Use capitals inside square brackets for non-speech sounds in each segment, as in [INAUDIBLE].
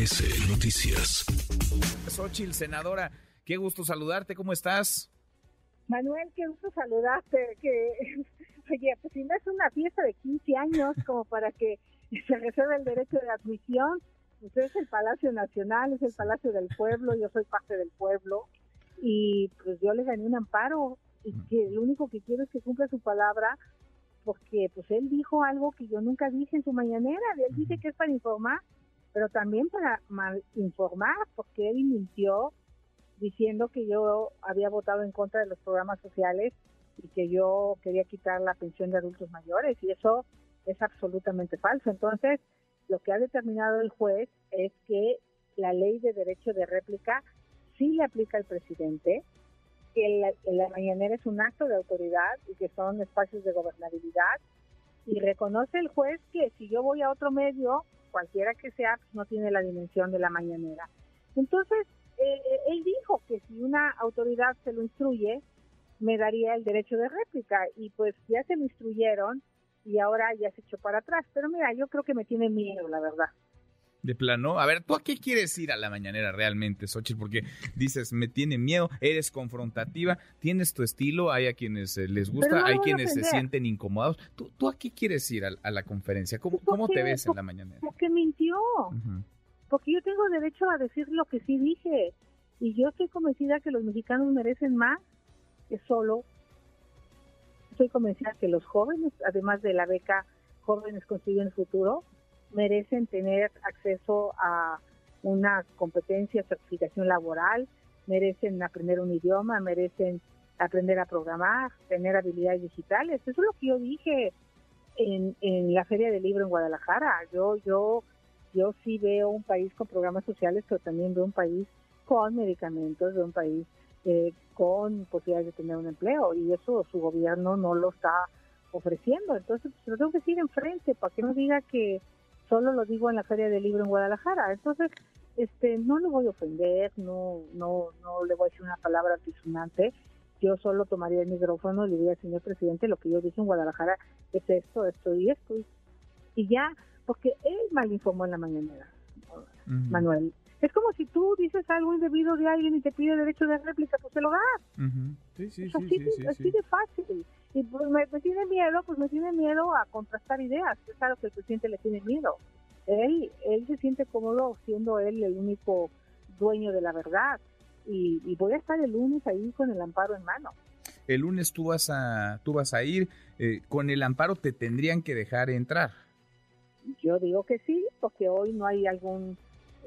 MBS Noticias. Xochil, senadora, qué gusto saludarte, ¿cómo estás? Manuel, qué gusto saludarte. Que, [LAUGHS] oye, pues si no es una fiesta de 15 años como para que [LAUGHS] se reserve el derecho de admisión, usted es el Palacio Nacional, es el Palacio del Pueblo, yo soy parte del pueblo y pues yo le gané un amparo y que lo único que quiero es que cumpla su palabra porque pues él dijo algo que yo nunca dije en su mañanera, él dice que es para informar, pero también para mal informar porque él mintió diciendo que yo había votado en contra de los programas sociales y que yo quería quitar la pensión de adultos mayores y eso es absolutamente falso. Entonces, lo que ha determinado el juez es que la ley de derecho de réplica sí le aplica al presidente, que la, mañanera es un acto de autoridad y que son espacios de gobernabilidad y reconoce el juez que si yo voy a otro medio, cualquiera que sea, pues no tiene la dimensión de la mañanera. Entonces, eh, él dijo que si una autoridad se lo instruye, me daría el derecho de réplica y pues ya se lo instruyeron y ahora ya se echó para atrás. Pero mira, yo creo que me tiene miedo, la verdad. De plano, a ver, ¿tú a qué quieres ir a la mañanera realmente, Xochitl? Porque dices, me tiene miedo, eres confrontativa, tienes tu estilo, hay a quienes eh, les gusta, hay quienes se sienten incomodados. ¿Tú, ¿Tú, a qué quieres ir a, la conferencia? ¿Cómo, ¿Cómo, te ves en la mañanera? Porque mintió. Porque yo tengo derecho a decir lo que sí dije. Y yo estoy convencida que los mexicanos merecen más que solo. Estoy convencida que los jóvenes, además de la beca Jóvenes Construyen el Futuro, merecen tener acceso a una competencia, certificación laboral, merecen aprender un idioma, merecen aprender a programar, tener habilidades digitales. Eso es lo que yo dije en, en la Feria del Libro en Guadalajara. Yo, yo, yo sí veo un país con programas sociales, pero también veo un país con medicamentos, veo un país eh, con posibilidades de tener un empleo y eso su gobierno no lo está ofreciendo. Entonces, pues, lo tengo que decir enfrente para que no diga que solo lo digo en la Feria del Libro en Guadalajara. Entonces, este, no le voy a ofender, no, no, no le voy a decir una palabra antisonante. Yo solo tomaría el micrófono y le diría, señor presidente, lo que yo dije en Guadalajara es esto, esto y esto. Y ya, porque él mal informó en la mañanera, Manuel. Es como si tú dices algo indebido de alguien y te pide derecho de réplica, pues te lo das. sí, sí, así, sí, así de fácil. Y pues me, tiene miedo, pues me tiene miedo a contrastar ideas. Es claro que el presidente le tiene miedo. Él, él se siente cómodo siendo él el único dueño de la verdad. Y, voy a estar el lunes ahí con el amparo en mano. El lunes tú vas a, tú vas a ir, eh, con el amparo te tendrían que dejar entrar. Yo digo que sí, porque hoy no hay algún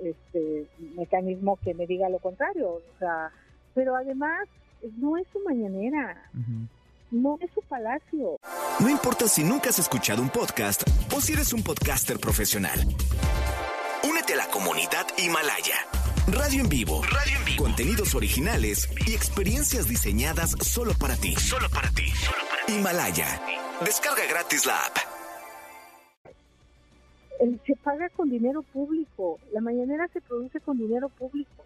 este mecanismo que me diga lo contrario. O sea, pero además no es su mañanera no es su palacio. No importa si nunca has escuchado un podcast o si eres un podcaster profesional. Únete a la comunidad Himalaya. Radio en vivo. Radio en vivo. Contenidos originales y experiencias diseñadas solo para ti. Solo para ti. Himalaya. Descarga gratis la app. Se paga con dinero público. La mañanera se produce con dinero público.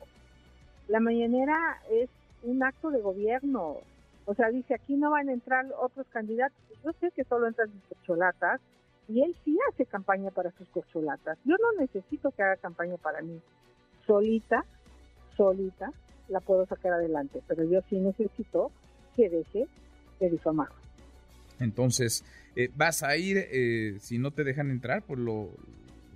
La mañanera es un acto de gobierno. O sea, dice, aquí no van a entrar otros candidatos. Yo sé que solo entran mis corcholatas y él sí hace campaña para sus corcholatas. Yo no necesito que haga campaña para mí. Solita, solita, la puedo sacar adelante, pero yo sí necesito que deje de difamar. Entonces, eh, vas a ir, eh, si no te dejan entrar, pues lo,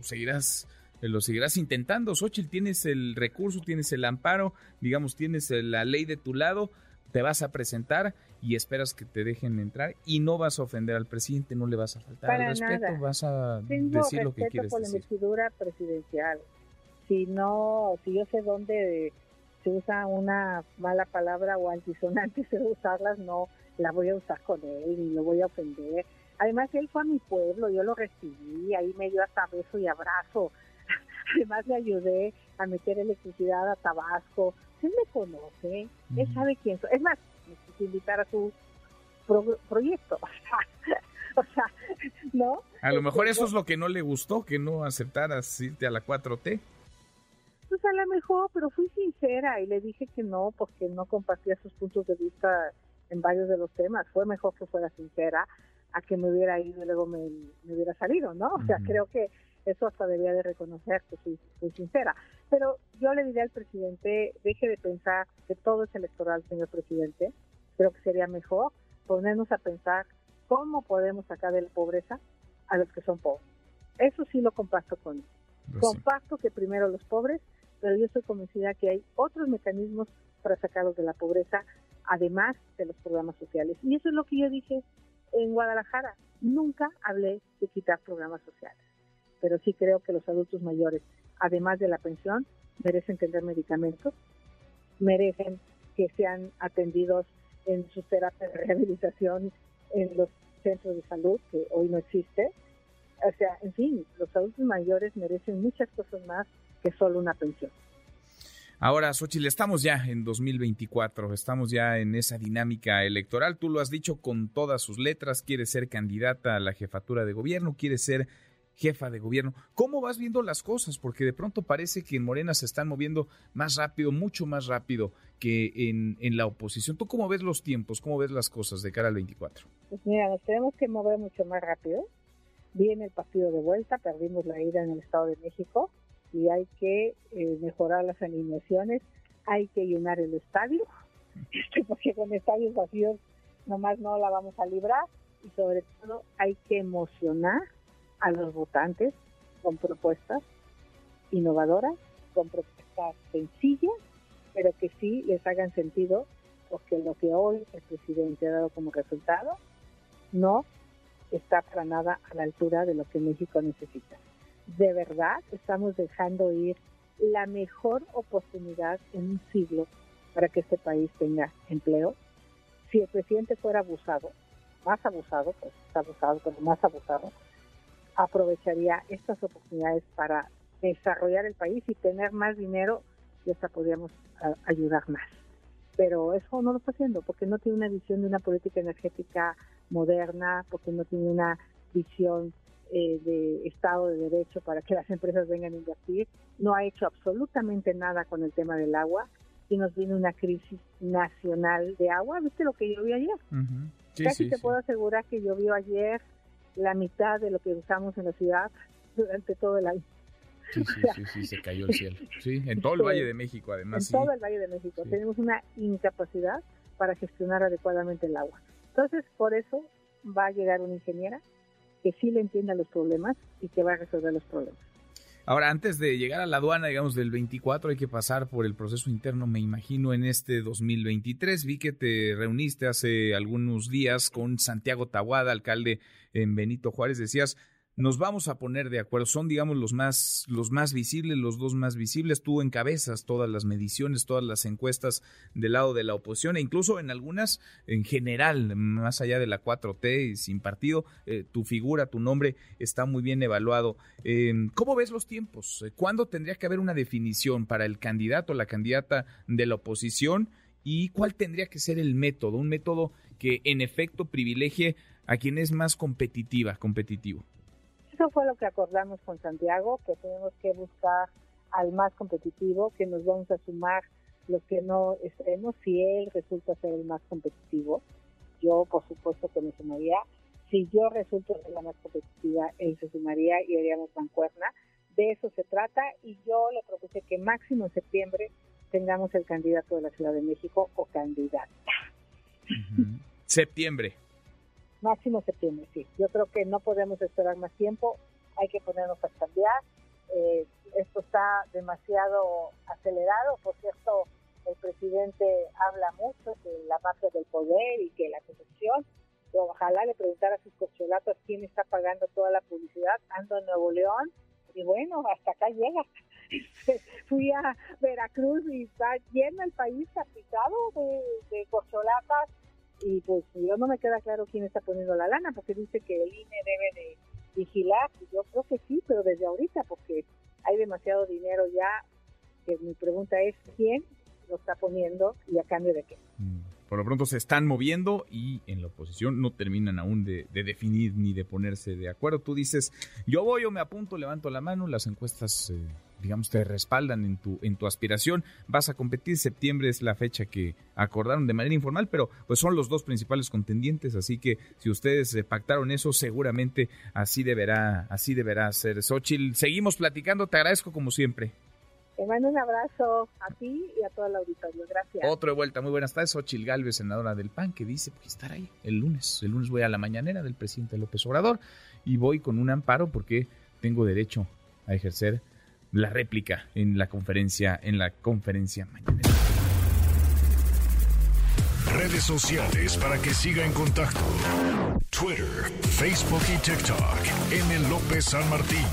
seguirás eh, lo seguirás intentando. Xochitl, tienes el recurso, tienes el amparo, digamos, tienes la ley de tu lado te vas a presentar y esperas que te dejen entrar y no vas a ofender al presidente, no le vas a faltar el respeto, vas a decir lo que quieres por la investidura presidencial. Si no, si yo sé dónde se usa una mala palabra o antisonante, se usarlas, no la voy a usar con él y lo voy a ofender. Además, él fue a mi pueblo, yo lo recibí, ahí me dio hasta beso y abrazo. [LAUGHS] Además, le ayudé a meter electricidad a Tabasco él me conoce, él sabe quién soy. Es más, necesito invitar a su proyecto. [LAUGHS] o sea, ¿no? A lo mejor eso es lo que no le gustó, que no aceptaras irte a la 4T. Pues a lo mejor, pero fui sincera y le dije que no, porque no compartía sus puntos de vista en varios de los temas. Fue mejor que fuera sincera a que me hubiera ido y luego me, hubiera salido, ¿no? O sea, creo que Eso hasta debía de reconocer que soy, sincera. Pero yo le diré al presidente, deje de pensar que todo es electoral, señor presidente. Creo que sería mejor ponernos a pensar cómo podemos sacar de la pobreza a los que son pobres. Eso sí lo comparto con él. Pues comparto que primero los pobres, pero yo estoy convencida que hay otros mecanismos para sacarlos de la pobreza, además de los programas sociales. Y eso es lo que yo dije en Guadalajara. Nunca hablé de quitar programas sociales, pero sí creo que los adultos mayores, además de la pensión, merecen tener medicamentos, merecen que sean atendidos en sus terapias de rehabilitación en los centros de salud, que hoy no existe. O sea, en fin, los adultos mayores merecen muchas cosas más que solo una pensión. Ahora, Xochitl, estamos ya en 2024, estamos ya en esa dinámica electoral. Tú lo has dicho con todas sus letras, quieres ser candidata a la jefatura de gobierno, quieres ser jefa de gobierno. ¿Cómo vas viendo las cosas? Porque de pronto parece que en Morena se están moviendo más rápido, mucho más rápido que en, en la oposición. ¿Tú cómo ves los tiempos? ¿Cómo ves las cosas de cara al 24? Pues mira, nos tenemos que mover mucho más rápido. Viene el partido de vuelta, perdimos la ida en el Estado de México y hay que eh, mejorar las alineaciones, hay que llenar el estadio, [LAUGHS] este, porque con estadios vacíos nomás no la vamos a librar y sobre todo hay que emocionar a los votantes con propuestas innovadoras, con propuestas sencillas, pero que sí les hagan sentido, porque lo que hoy el presidente ha dado como resultado no está para nada a la altura de lo que México necesita de verdad estamos dejando ir la mejor oportunidad en un siglo para que este país tenga empleo. Si el presidente fuera abusado, más abusado, pues está abusado, pero más abusado, aprovecharía estas oportunidades para desarrollar el país y tener más dinero y hasta podríamos ayudar más. Pero eso no lo está haciendo porque no tiene una visión de una política energética moderna, porque no tiene una visión eh, de Estado de Derecho para que las empresas vengan a invertir, no ha hecho absolutamente nada con el tema del agua y nos viene una crisis nacional de agua. ¿Viste lo que llovió ayer? Casi te puedo asegurar que llovió ayer la mitad de lo que usamos en la ciudad durante todo el año. Sí, [LAUGHS] sí, sí, se cayó el cielo. Sí, en todo el Valle de México, además. En todo el Valle de México. Tenemos una incapacidad para gestionar adecuadamente el agua. Entonces, por eso va a llegar una ingeniera que sí le entienda los problemas y que va a resolver los problemas. Ahora, antes de llegar a la aduana, digamos, del 24, hay que pasar por el proceso interno, me imagino, en este 2023. Vi que te reuniste hace algunos días con Santiago Tahuada, alcalde en Benito Juárez. Decías, nos vamos a poner de acuerdo. Son, digamos, los más, los más visibles, los dos más visibles. Tú encabezas todas las mediciones, todas las encuestas del lado de la oposición e incluso en algunas, en general, más allá de la 4T y sin partido, eh, tu figura, tu nombre está muy bien evaluado. Em, ¿Cómo ves los tiempos? ¿Cuándo tendría que haber una definición para el candidato o la candidata de la oposición? ¿Y cuál tendría que ser el método? Un método que en efecto privilegie a quien es más competitiva, competitivo. Eso fue lo que acordamos con Santiago, que tenemos que buscar al más competitivo, que nos vamos a sumar los que no estemos, si él resulta ser el más competitivo. Yo, por supuesto, que me sumaría. Si yo resulto ser la más competitiva, él se sumaría y haríamos mancuerna. De eso se trata y yo le propuse que máximo en septiembre tengamos el candidato de la Ciudad de México o candidata. Septiembre. Máximo septiembre, sí. Yo creo que no podemos esperar más tiempo, hay que ponernos a cambiar. Eh, esto está demasiado acelerado, por cierto, el presidente habla mucho de la mafia del poder y que la corrupción. Ojalá le preguntara a sus corcholatas quién está pagando toda la publicidad. Ando en Nuevo León y bueno, hasta acá llega. [LAUGHS] Fui a Veracruz y está lleno el país tapizado de, de corcholatas y pues yo no me queda claro quién está poniendo la lana, porque dice que el INE debe de vigilar, yo creo que sí, pero desde ahorita, porque hay demasiado dinero ya, que mi pregunta es, ¿quién lo está poniendo y a cambio de qué? Mm, por lo pronto se están moviendo y en la oposición no terminan aún de, definir ni de ponerse de acuerdo. Tú dices, yo voy o me apunto, levanto la mano, las encuestas... Eh, digamos, te respaldan en tu, en tu aspiración. Vas a competir, septiembre es la fecha que acordaron de manera informal, pero pues son los dos principales contendientes, así que si ustedes eh, pactaron eso, seguramente así deberá, así deberá ser. Xochitl, seguimos platicando, te agradezco como siempre. Te mando un abrazo a ti y a todo el auditorio. Gracias. Otro de vuelta. Muy buenas tardes. Xochil Galvez, senadora del PAN, que dice pues, estar ahí el lunes. El lunes voy a la mañanera del presidente López Obrador y voy con un amparo porque tengo derecho a ejercer la réplica en la conferencia, en la conferencia mañanera. Redes sociales para que siga en contacto: Twitter, Facebook y TikTok. M. López San Martín.